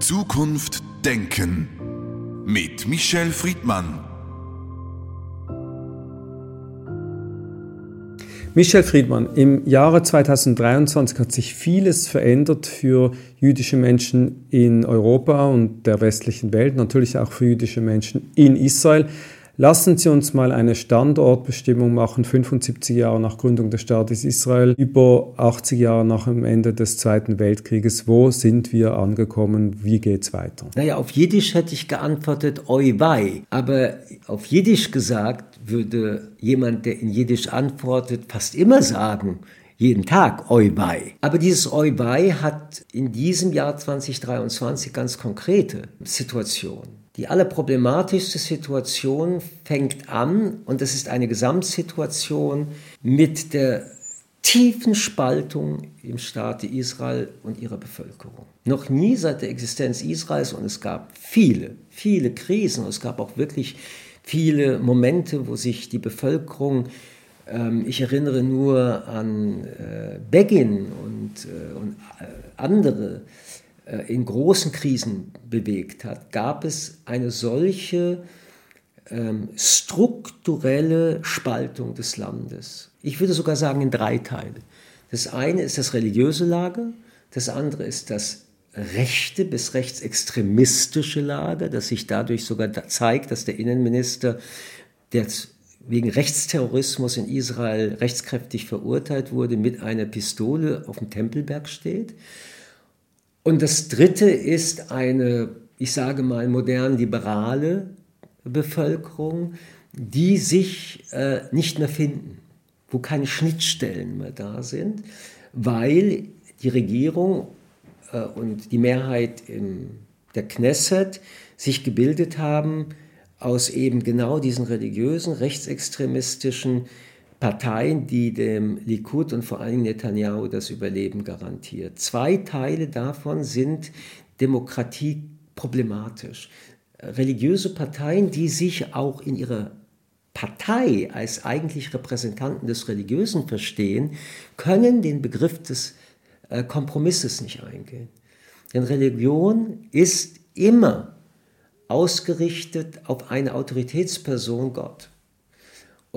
Zukunft Denken mit Michel Friedmann. Michel Friedmann, im Jahre 2023 hat sich vieles verändert für jüdische Menschen in Europa und der westlichen Welt, natürlich auch für jüdische Menschen in Israel. Lassen Sie uns mal eine Standortbestimmung machen, 75 Jahre nach Gründung des Staates Israel, über 80 Jahre nach dem Ende des Zweiten Weltkrieges. Wo sind wir angekommen? Wie geht's weiter? Naja, auf Jiddisch hätte ich geantwortet, oi wei. Aber auf Jiddisch gesagt würde jemand, der in Jiddisch antwortet, fast immer sagen, jeden Tag Oi bei. Aber dieses Oi bei hat in diesem Jahr 2023 ganz konkrete Situationen. Die allerproblematischste Situation fängt an, und das ist eine Gesamtsituation, mit der tiefen Spaltung im Staate Israel und ihrer Bevölkerung. Noch nie seit der Existenz Israels, und es gab viele, viele Krisen, und es gab auch wirklich viele Momente, wo sich die Bevölkerung, ähm, ich erinnere nur an äh, Begin und, äh, und äh, andere, in großen Krisen bewegt hat, gab es eine solche ähm, strukturelle Spaltung des Landes. Ich würde sogar sagen in drei Teile. Das eine ist das religiöse Lager, das andere ist das rechte bis rechtsextremistische Lager, das sich dadurch sogar zeigt, dass der Innenminister, der wegen Rechtsterrorismus in Israel rechtskräftig verurteilt wurde, mit einer Pistole auf dem Tempelberg steht. Und das Dritte ist eine, ich sage mal, modern liberale Bevölkerung, die sich äh, nicht mehr finden, wo keine Schnittstellen mehr da sind, weil die Regierung äh, und die Mehrheit in der Knesset sich gebildet haben aus eben genau diesen religiösen, rechtsextremistischen Parteien, die dem Likud und vor allem Netanyahu das Überleben garantiert. Zwei Teile davon sind Demokratie problematisch. Religiöse Parteien, die sich auch in ihrer Partei als eigentlich Repräsentanten des Religiösen verstehen, können den Begriff des äh, Kompromisses nicht eingehen. Denn Religion ist immer ausgerichtet auf eine Autoritätsperson Gott.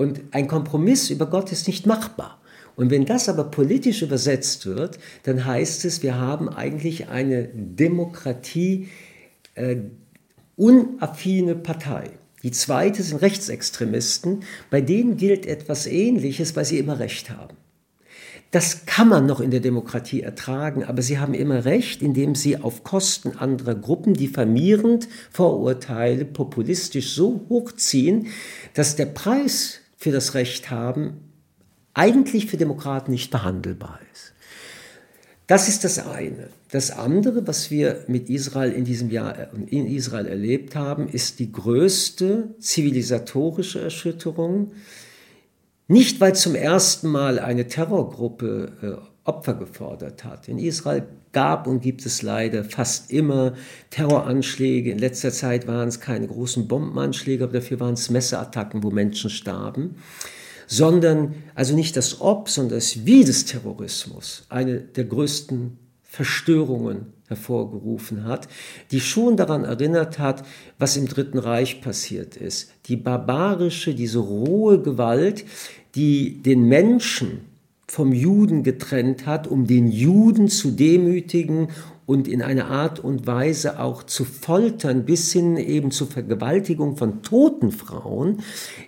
Und ein Kompromiss über Gott ist nicht machbar. Und wenn das aber politisch übersetzt wird, dann heißt es, wir haben eigentlich eine Demokratie äh, Partei. Die zweite sind Rechtsextremisten, bei denen gilt etwas Ähnliches, weil sie immer Recht haben. Das kann man noch in der Demokratie ertragen, aber sie haben immer recht, indem sie auf Kosten anderer Gruppen diffamierend Vorurteile populistisch so hochziehen, dass der Preis für das Recht haben, eigentlich für Demokraten nicht behandelbar ist. Das ist das eine. Das andere, was wir mit Israel in diesem Jahr äh, in Israel erlebt haben, ist die größte zivilisatorische Erschütterung. Nicht, weil zum ersten Mal eine Terrorgruppe äh, Opfer gefordert hat. In Israel gab und gibt es leider fast immer Terroranschläge. In letzter Zeit waren es keine großen Bombenanschläge, aber dafür waren es Messerattacken, wo Menschen starben. Sondern, also nicht das Ob, sondern das Wie des Terrorismus, eine der größten Verstörungen hervorgerufen hat, die schon daran erinnert hat, was im Dritten Reich passiert ist. Die barbarische, diese rohe Gewalt, die den Menschen vom Juden getrennt hat, um den Juden zu demütigen und in einer Art und Weise auch zu foltern, bis hin eben zur Vergewaltigung von toten Frauen,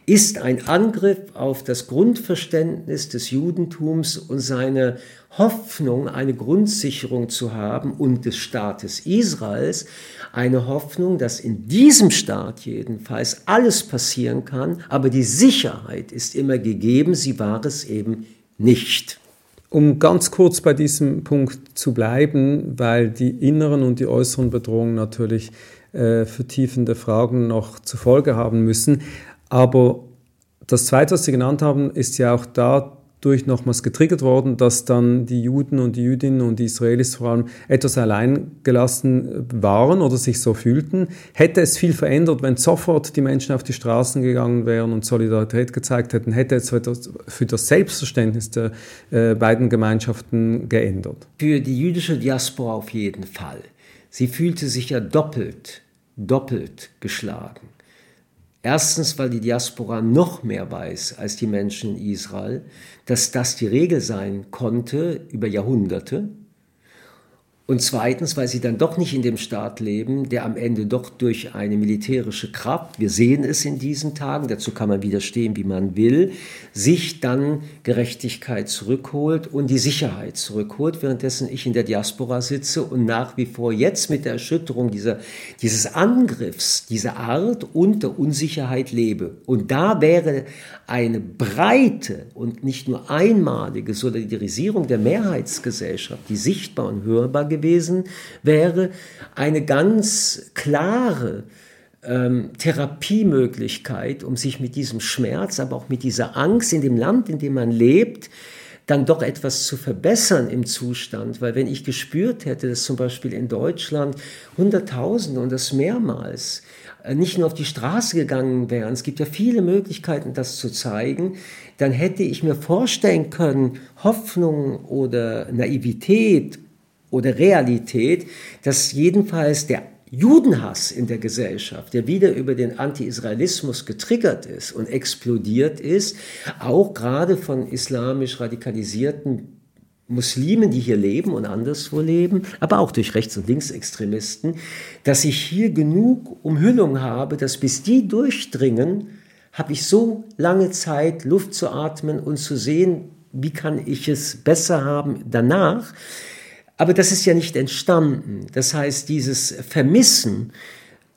ist ein Angriff auf das Grundverständnis des Judentums und seine Hoffnung, eine Grundsicherung zu haben und des Staates Israels, eine Hoffnung, dass in diesem Staat jedenfalls alles passieren kann, aber die Sicherheit ist immer gegeben, sie war es eben nicht. Um ganz kurz bei diesem Punkt zu bleiben, weil die inneren und die äußeren Bedrohungen natürlich äh, vertiefende Fragen noch zur Folge haben müssen. Aber das Zweite, was Sie genannt haben, ist ja auch da durch nochmals getriggert worden, dass dann die Juden und die Jüdinnen und die Israelis vor allem etwas alleingelassen waren oder sich so fühlten. Hätte es viel verändert, wenn sofort die Menschen auf die Straßen gegangen wären und Solidarität gezeigt hätten, hätte es für das Selbstverständnis der äh, beiden Gemeinschaften geändert? Für die jüdische Diaspora auf jeden Fall. sie fühlte sich ja doppelt, doppelt geschlagen. Erstens, weil die Diaspora noch mehr weiß als die Menschen in Israel, dass das die Regel sein konnte über Jahrhunderte und zweitens, weil sie dann doch nicht in dem Staat leben, der am Ende doch durch eine militärische Kraft, wir sehen es in diesen Tagen, dazu kann man widerstehen, wie man will, sich dann Gerechtigkeit zurückholt und die Sicherheit zurückholt, währenddessen ich in der Diaspora sitze und nach wie vor jetzt mit der Erschütterung dieser, dieses Angriffs, dieser Art und der Unsicherheit lebe. Und da wäre eine breite und nicht nur einmalige Solidarisierung der Mehrheitsgesellschaft, die sichtbar und hörbar gewesen wäre, eine ganz klare ähm, Therapiemöglichkeit, um sich mit diesem Schmerz, aber auch mit dieser Angst in dem Land, in dem man lebt, dann doch etwas zu verbessern im Zustand. Weil wenn ich gespürt hätte, dass zum Beispiel in Deutschland Hunderttausende und das mehrmals äh, nicht nur auf die Straße gegangen wären, es gibt ja viele Möglichkeiten, das zu zeigen, dann hätte ich mir vorstellen können, Hoffnung oder Naivität oder Realität, dass jedenfalls der Judenhass in der Gesellschaft, der wieder über den Anti-Israelismus getriggert ist und explodiert ist, auch gerade von islamisch radikalisierten Muslimen, die hier leben und anderswo leben, aber auch durch Rechts- und Linksextremisten, dass ich hier genug Umhüllung habe, dass bis die durchdringen, habe ich so lange Zeit, Luft zu atmen und zu sehen, wie kann ich es besser haben danach. Aber das ist ja nicht entstanden. Das heißt, dieses Vermissen,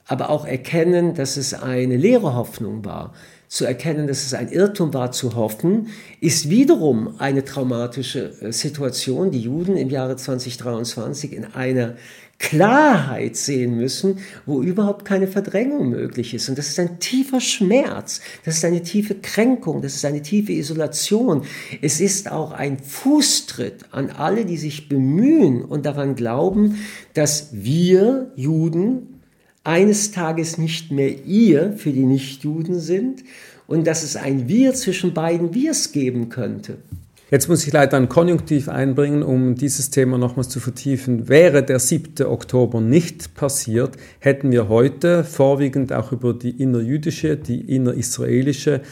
aber auch erkennen, dass es eine leere Hoffnung war, zu erkennen, dass es ein Irrtum war, zu hoffen, ist wiederum eine traumatische äh, Situation, die Juden im Jahre 2023 in einer Klarheit sehen müssen, wo überhaupt keine Verdrängung möglich ist. Und das ist ein tiefer Schmerz, das ist eine tiefe Kränkung, das ist eine tiefe Isolation. Es ist auch ein Fußtritt an alle, die sich bemühen und daran glauben, dass wir Juden eines Tages nicht mehr ihr für die Nichtjuden sind und dass es ein Wir zwischen beiden Wirs geben könnte. Jetzt muss ich leider ein Konjunktiv einbringen, um dieses Thema nochmals zu vertiefen. Wäre der 7. Oktober nicht passiert, hätten wir heute vorwiegend auch über die innerjüdische, die innerisraelische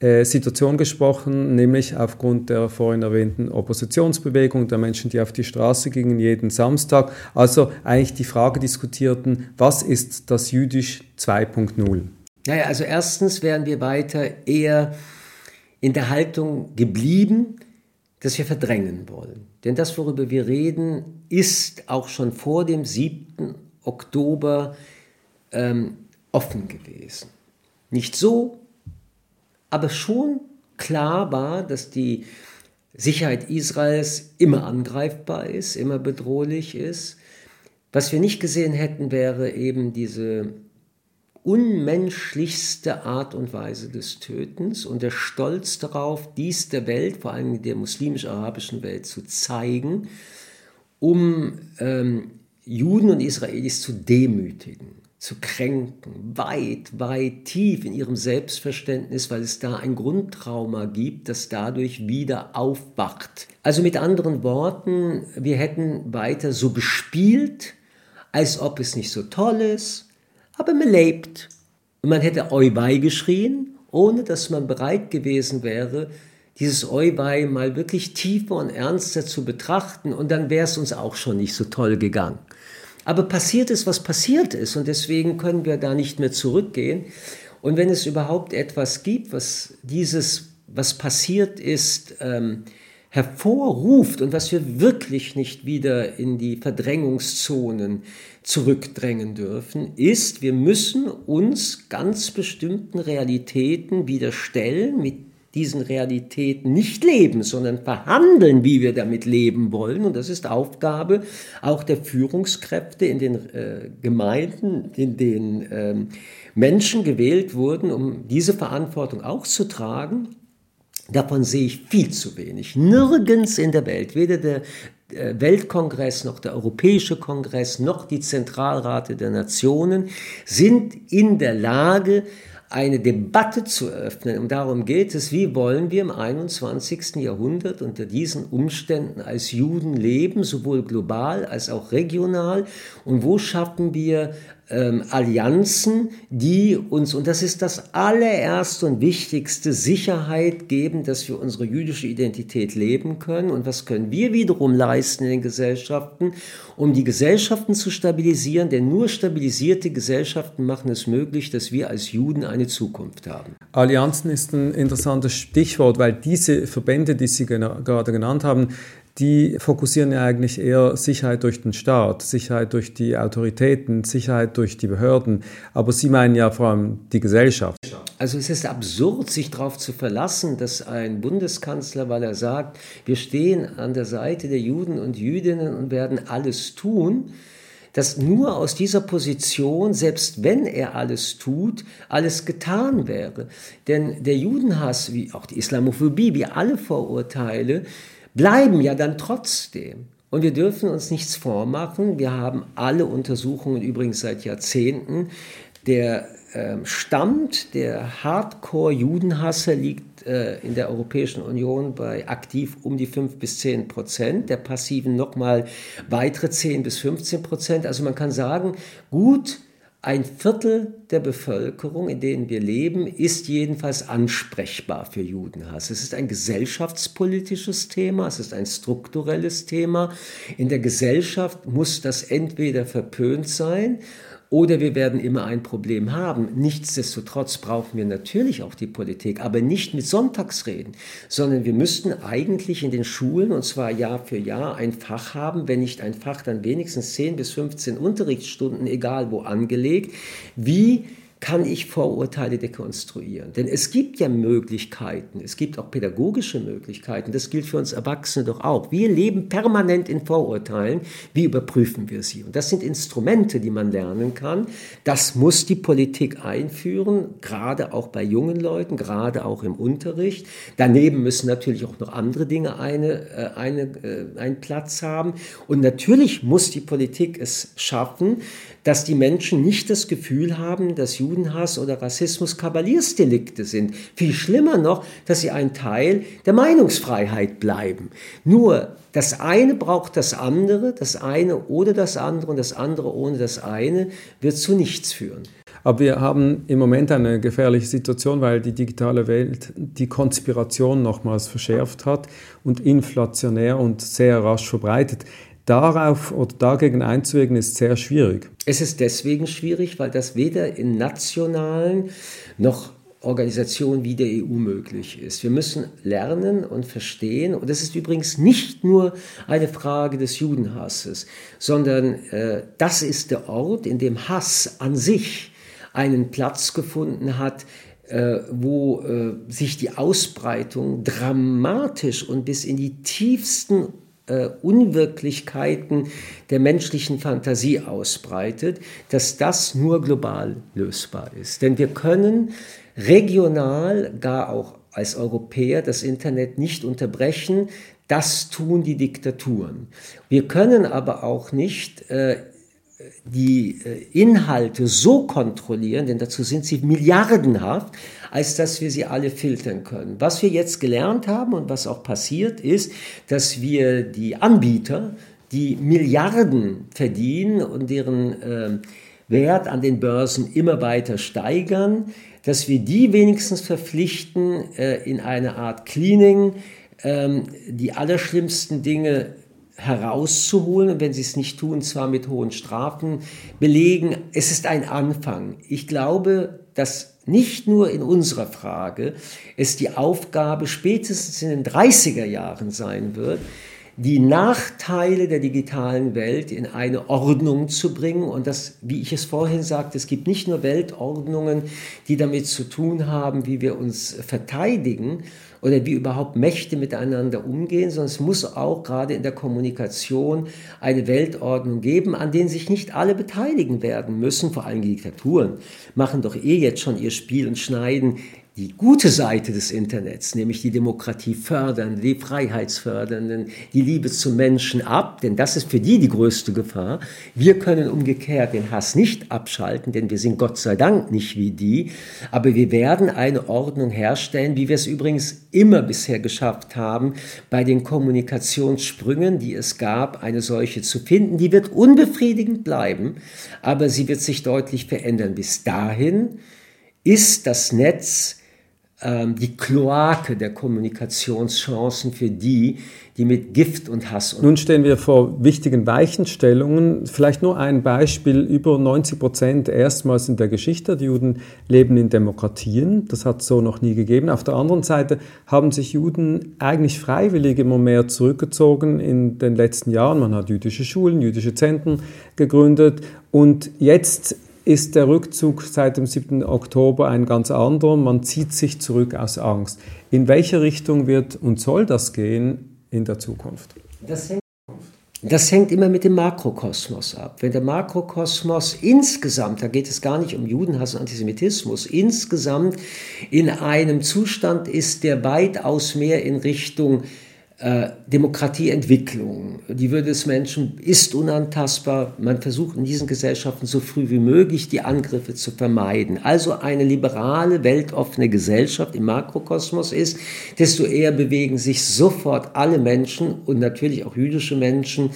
äh, Situation gesprochen, nämlich aufgrund der vorhin erwähnten Oppositionsbewegung der Menschen, die auf die Straße gingen jeden Samstag. Also eigentlich die Frage diskutierten, was ist das Jüdisch 2.0? Naja, also erstens wären wir weiter eher in der Haltung geblieben, das wir verdrängen wollen. Denn das, worüber wir reden, ist auch schon vor dem 7. Oktober ähm, offen gewesen. Nicht so, aber schon klar war, dass die Sicherheit Israels immer angreifbar ist, immer bedrohlich ist. Was wir nicht gesehen hätten, wäre eben diese unmenschlichste Art und Weise des Tötens und der Stolz darauf, dies der Welt, vor allem der muslimisch-arabischen Welt, zu zeigen, um ähm, Juden und Israelis zu demütigen, zu kränken, weit, weit tief in ihrem Selbstverständnis, weil es da ein Grundtrauma gibt, das dadurch wieder aufwacht. Also mit anderen Worten, wir hätten weiter so gespielt, als ob es nicht so toll ist, aber man lebt. Und man hätte Oi geschrien, ohne dass man bereit gewesen wäre, dieses Oi mal wirklich tiefer und ernster zu betrachten und dann wäre es uns auch schon nicht so toll gegangen. Aber passiert ist, was passiert ist und deswegen können wir da nicht mehr zurückgehen. Und wenn es überhaupt etwas gibt, was dieses, was passiert ist, ähm, hervorruft und was wir wirklich nicht wieder in die Verdrängungszonen zurückdrängen dürfen, ist, wir müssen uns ganz bestimmten Realitäten wieder stellen, mit diesen Realitäten nicht leben, sondern verhandeln, wie wir damit leben wollen. Und das ist Aufgabe auch der Führungskräfte in den äh, Gemeinden, in denen äh, Menschen gewählt wurden, um diese Verantwortung auch zu tragen. Davon sehe ich viel zu wenig. Nirgends in der Welt, weder der Weltkongress, noch der Europäische Kongress, noch die Zentralrate der Nationen sind in der Lage, eine Debatte zu öffnen. Und darum geht es, wie wollen wir im 21. Jahrhundert unter diesen Umständen als Juden leben, sowohl global als auch regional. Und wo schaffen wir ähm, Allianzen, die uns, und das ist das allererste und wichtigste, Sicherheit geben, dass wir unsere jüdische Identität leben können. Und was können wir wiederum leisten in den Gesellschaften, um die Gesellschaften zu stabilisieren? Denn nur stabilisierte Gesellschaften machen es möglich, dass wir als Juden eine Zukunft haben. Allianzen ist ein interessantes Stichwort, weil diese Verbände, die Sie gerade genannt haben, die fokussieren ja eigentlich eher Sicherheit durch den Staat, Sicherheit durch die Autoritäten, Sicherheit durch die Behörden. Aber Sie meinen ja vor allem die Gesellschaft. Also es ist absurd, sich darauf zu verlassen, dass ein Bundeskanzler, weil er sagt, wir stehen an der Seite der Juden und Jüdinnen und werden alles tun, dass nur aus dieser Position, selbst wenn er alles tut, alles getan wäre. Denn der Judenhass, wie auch die Islamophobie, wie alle Vorurteile, bleiben ja dann trotzdem. Und wir dürfen uns nichts vormachen. Wir haben alle Untersuchungen übrigens seit Jahrzehnten. Der äh, Stand der Hardcore-Judenhasser äh, in der Europäischen Union bei aktiv um die 5 bis 10 Prozent, der passiven nochmal weitere 10 bis 15 Prozent. Also man kann sagen, gut ein Viertel der Bevölkerung, in denen wir leben, ist jedenfalls ansprechbar für Judenhass. Es ist ein gesellschaftspolitisches Thema, es ist ein strukturelles Thema. In der Gesellschaft muss das entweder verpönt sein oder wir werden immer ein Problem haben. Nichtsdestotrotz brauchen wir natürlich auch die Politik, aber nicht mit Sonntagsreden, sondern wir müssten eigentlich in den Schulen, und zwar Jahr für Jahr, ein Fach haben, wenn nicht ein Fach, dann wenigstens 10 bis 15 Unterrichtsstunden, egal wo angelegt, wie kann ich Vorurteile dekonstruieren. Denn es gibt ja Möglichkeiten, es gibt auch pädagogische Möglichkeiten, das gilt für uns Erwachsene doch auch. Wir leben permanent in Vorurteilen, wie überprüfen wir sie? Und das sind Instrumente, die man lernen kann. Das muss die Politik einführen, gerade auch bei jungen Leuten, gerade auch im Unterricht. Daneben müssen natürlich auch noch andere Dinge eine, äh, eine, äh, einen Platz haben. Und natürlich muss die Politik es schaffen, dass die Menschen nicht das Gefühl haben, dass Judenhass oder Rassismus Kavaliersdelikte sind. Viel schlimmer noch, dass sie ein Teil der Meinungsfreiheit bleiben. Nur das eine braucht das andere, das eine oder das andere und das andere ohne das eine wird zu nichts führen. Aber wir haben im Moment eine gefährliche Situation, weil die digitale Welt die Konspiration nochmals verschärft hat und inflationär und sehr rasch verbreitet. Darauf oder dagegen einzuwirken ist sehr schwierig. Es ist deswegen schwierig, weil das weder in nationalen noch Organisationen wie der EU möglich ist. Wir müssen lernen und verstehen, und das ist übrigens nicht nur eine Frage des Judenhasses, sondern äh, das ist der Ort, in dem Hass an sich einen Platz gefunden hat, äh, wo äh, sich die Ausbreitung dramatisch und bis in die tiefsten äh, Unwirklichkeiten der menschlichen Fantasie ausbreitet, dass das nur global lösbar ist. Denn wir können regional, gar auch als Europäer, das Internet nicht unterbrechen. Das tun die Diktaturen. Wir können aber auch nicht äh, die äh, Inhalte so kontrollieren, denn dazu sind sie milliardenhaft, als dass wir sie alle filtern können. Was wir jetzt gelernt haben und was auch passiert ist, dass wir die Anbieter, die Milliarden verdienen und deren äh, Wert an den Börsen immer weiter steigern, dass wir die wenigstens verpflichten, äh, in eine Art Cleaning äh, die allerschlimmsten Dinge herauszuholen und wenn sie es nicht tun, zwar mit hohen Strafen belegen. Es ist ein Anfang. Ich glaube, dass nicht nur in unserer Frage es die Aufgabe spätestens in den 30er Jahren sein wird, die Nachteile der digitalen Welt in eine Ordnung zu bringen. Und das, wie ich es vorhin sagte, es gibt nicht nur Weltordnungen, die damit zu tun haben, wie wir uns verteidigen, oder wie überhaupt Mächte miteinander umgehen, sondern es muss auch gerade in der Kommunikation eine Weltordnung geben, an denen sich nicht alle beteiligen werden müssen, vor allem die Diktaturen. Machen doch eh jetzt schon ihr Spiel und schneiden die gute Seite des Internets, nämlich die Demokratie fördern, die Freiheitsfördernden, die Liebe zum Menschen ab, denn das ist für die die größte Gefahr. Wir können umgekehrt den Hass nicht abschalten, denn wir sind Gott sei Dank nicht wie die, aber wir werden eine Ordnung herstellen, wie wir es übrigens immer bisher geschafft haben, bei den Kommunikationssprüngen, die es gab, eine solche zu finden. Die wird unbefriedigend bleiben, aber sie wird sich deutlich verändern. Bis dahin ist das Netz die Kloake der Kommunikationschancen für die, die mit Gift und Hass. Nun stehen wir vor wichtigen Weichenstellungen. Vielleicht nur ein Beispiel. Über 90 Prozent erstmals in der Geschichte der Juden leben in Demokratien. Das hat es so noch nie gegeben. Auf der anderen Seite haben sich Juden eigentlich freiwillig immer mehr zurückgezogen in den letzten Jahren. Man hat jüdische Schulen, jüdische Zentren gegründet. Und jetzt ist der Rückzug seit dem 7. Oktober ein ganz anderer. Man zieht sich zurück aus Angst. In welche Richtung wird und soll das gehen in der Zukunft? Das hängt, das hängt immer mit dem Makrokosmos ab. Wenn der Makrokosmos insgesamt, da geht es gar nicht um Judenhass und Antisemitismus, insgesamt in einem Zustand ist, der weitaus mehr in Richtung äh, Demokratieentwicklung. Die Würde des Menschen ist unantastbar. Man versucht in diesen Gesellschaften so früh wie möglich die Angriffe zu vermeiden. Also eine liberale, weltoffene Gesellschaft im Makrokosmos ist, desto eher bewegen sich sofort alle Menschen und natürlich auch jüdische Menschen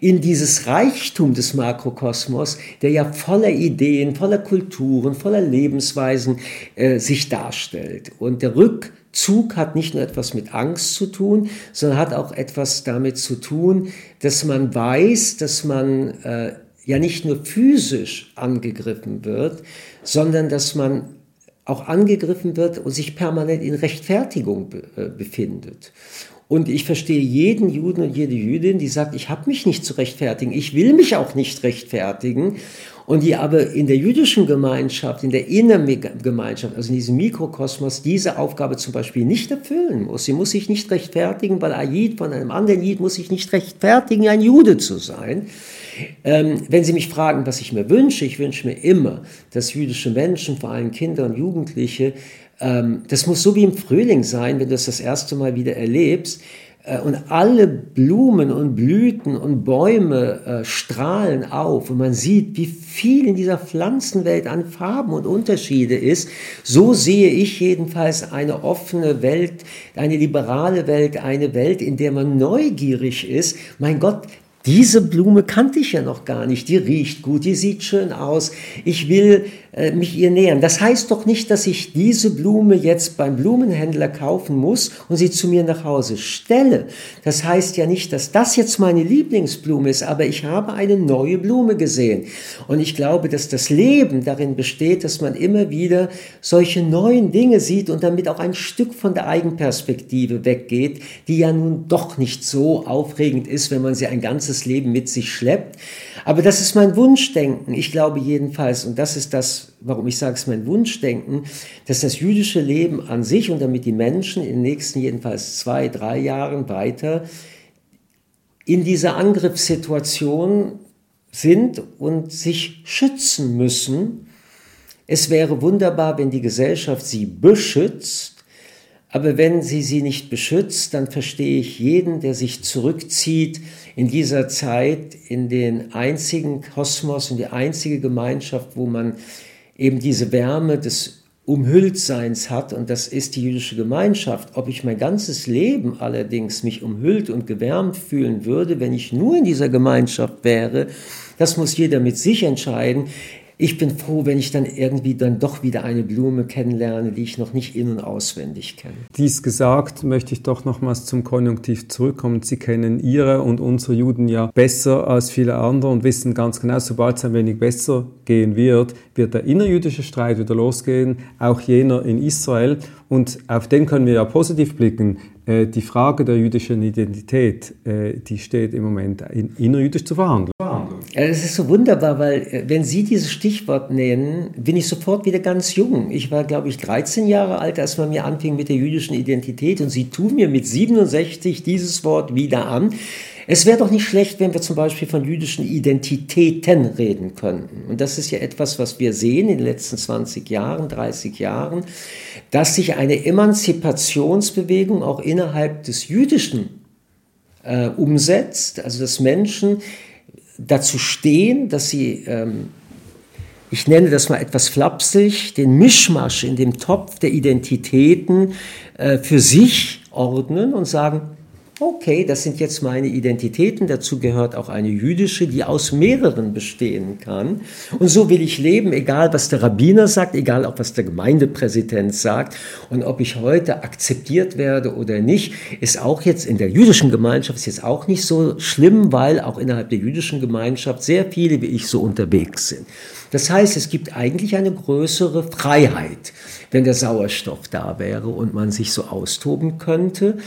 in dieses Reichtum des Makrokosmos, der ja voller Ideen, voller Kulturen, voller Lebensweisen äh, sich darstellt. Und der Rück Zug hat nicht nur etwas mit Angst zu tun, sondern hat auch etwas damit zu tun, dass man weiß, dass man äh, ja nicht nur physisch angegriffen wird, sondern dass man auch angegriffen wird und sich permanent in Rechtfertigung be äh, befindet. Und ich verstehe jeden Juden und jede Jüdin, die sagt, ich habe mich nicht zu rechtfertigen, ich will mich auch nicht rechtfertigen und die aber in der jüdischen Gemeinschaft, in der Innergemeinschaft, also in diesem Mikrokosmos, diese Aufgabe zum Beispiel nicht erfüllen muss. Sie muss sich nicht rechtfertigen, weil Ayid von einem anderen Jid muss sich nicht rechtfertigen, ein Jude zu sein. Ähm, wenn Sie mich fragen, was ich mir wünsche, ich wünsche mir immer, dass jüdische Menschen, vor allem Kinder und Jugendliche, ähm, das muss so wie im Frühling sein, wenn du es das erste Mal wieder erlebst, und alle Blumen und Blüten und Bäume äh, strahlen auf und man sieht, wie viel in dieser Pflanzenwelt an Farben und Unterschiede ist. So sehe ich jedenfalls eine offene Welt, eine liberale Welt, eine Welt, in der man neugierig ist. Mein Gott, diese Blume kannte ich ja noch gar nicht. Die riecht gut, die sieht schön aus. Ich will äh, mich ihr nähern. Das heißt doch nicht, dass ich diese Blume jetzt beim Blumenhändler kaufen muss und sie zu mir nach Hause stelle. Das heißt ja nicht, dass das jetzt meine Lieblingsblume ist, aber ich habe eine neue Blume gesehen. Und ich glaube, dass das Leben darin besteht, dass man immer wieder solche neuen Dinge sieht und damit auch ein Stück von der Eigenperspektive weggeht, die ja nun doch nicht so aufregend ist, wenn man sie ein ganzes ganzes Leben mit sich schleppt. Aber das ist mein Wunschdenken. Ich glaube jedenfalls, und das ist das, warum ich sage, es mein Wunschdenken, dass das jüdische Leben an sich und damit die Menschen in den nächsten jedenfalls zwei, drei Jahren weiter in dieser Angriffssituation sind und sich schützen müssen. Es wäre wunderbar, wenn die Gesellschaft sie beschützt, aber wenn sie sie nicht beschützt, dann verstehe ich jeden, der sich zurückzieht in dieser Zeit in den einzigen Kosmos, in die einzige Gemeinschaft, wo man eben diese Wärme des Umhülltseins hat, und das ist die jüdische Gemeinschaft. Ob ich mein ganzes Leben allerdings mich umhüllt und gewärmt fühlen würde, wenn ich nur in dieser Gemeinschaft wäre, das muss jeder mit sich entscheiden ich bin froh, wenn ich dann irgendwie dann doch wieder eine Blume kennenlerne, die ich noch nicht in- und auswendig kenne. Dies gesagt, möchte ich doch nochmals zum Konjunktiv zurückkommen. Sie kennen Ihre und unsere Juden ja besser als viele andere und wissen ganz genau, sobald es ein wenig besser gehen wird, wird der innerjüdische Streit wieder losgehen, auch jener in Israel. Und auf den können wir ja positiv blicken. Äh, die Frage der jüdischen Identität, äh, die steht im Moment innerjüdisch zu verhandeln. Es ist so wunderbar, weil äh, wenn Sie dieses Stichwort nennen, bin ich sofort wieder ganz jung. Ich war, glaube ich, 13 Jahre alt, als man mir anfing mit der jüdischen Identität und Sie tun mir mit 67 dieses Wort wieder an. Es wäre doch nicht schlecht, wenn wir zum Beispiel von jüdischen Identitäten reden könnten. Und das ist ja etwas, was wir sehen in den letzten 20 Jahren, 30 Jahren, dass sich eine Emanzipationsbewegung auch innerhalb des Jüdischen äh, umsetzt, also dass Menschen dazu stehen, dass sie, ähm, ich nenne das mal etwas flapsig, den Mischmasch in dem Topf der Identitäten äh, für sich ordnen und sagen, okay, das sind jetzt meine Identitäten, dazu gehört auch eine jüdische, die aus mehreren bestehen kann. Und so will ich leben, egal was der Rabbiner sagt, egal auch was der Gemeindepräsident sagt. Und ob ich heute akzeptiert werde oder nicht, ist auch jetzt in der jüdischen Gemeinschaft ist jetzt auch nicht so schlimm, weil auch innerhalb der jüdischen Gemeinschaft sehr viele wie ich so unterwegs sind. Das heißt, es gibt eigentlich eine größere Freiheit, wenn der Sauerstoff da wäre und man sich so austoben könnte.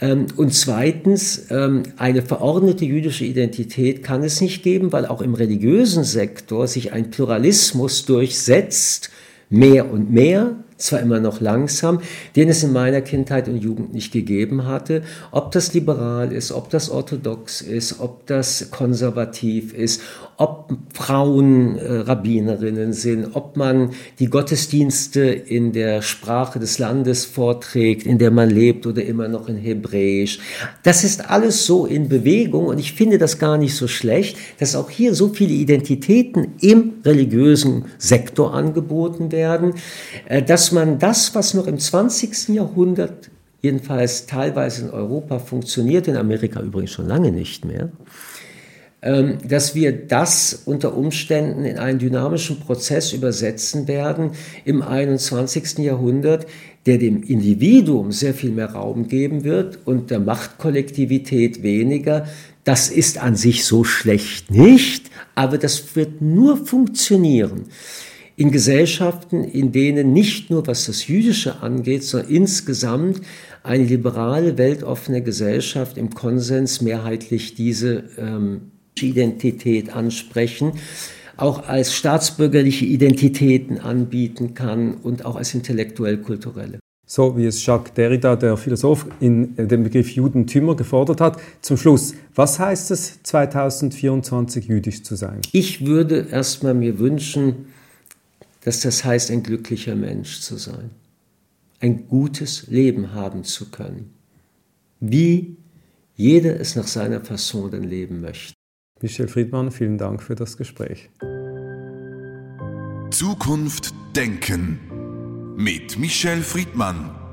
Ähm, und zweitens, ähm, eine verordnete jüdische Identität kann es nicht geben, weil auch im religiösen Sektor sich ein Pluralismus durchsetzt, mehr und mehr, zwar immer noch langsam, den es in meiner Kindheit und Jugend nicht gegeben hatte. Ob das liberal ist, ob das orthodox ist, ob das konservativ ist, ob Frauen äh, Rabbinerinnen sind, ob man die Gottesdienste in der Sprache des Landes vorträgt, in der man lebt oder immer noch in Hebräisch. Das ist alles so in Bewegung und ich finde das gar nicht so schlecht, dass auch hier so viele Identitäten im religiösen Sektor angeboten werden, äh, dass man das, was noch im 20. Jahrhundert jedenfalls teilweise in Europa funktioniert, in Amerika übrigens schon lange nicht mehr, ähm, dass wir das unter Umständen in einen dynamischen Prozess übersetzen werden im 21. Jahrhundert, der dem Individuum sehr viel mehr Raum geben wird und der Machtkollektivität weniger. Das ist an sich so schlecht nicht, aber das wird nur funktionieren in Gesellschaften, in denen nicht nur was das Jüdische angeht, sondern insgesamt eine liberale, weltoffene Gesellschaft im Konsens mehrheitlich diese ähm, Identität ansprechen, auch als staatsbürgerliche Identitäten anbieten kann und auch als intellektuell-kulturelle. So wie es Jacques Derrida, der Philosoph, in dem Begriff Judentümer gefordert hat. Zum Schluss, was heißt es, 2024 jüdisch zu sein? Ich würde erstmal mir wünschen, dass das heißt, ein glücklicher Mensch zu sein, ein gutes Leben haben zu können, wie jeder es nach seiner Fasson dann leben möchte. Michel Friedmann, vielen Dank für das Gespräch. Zukunft denken mit Michel Friedmann.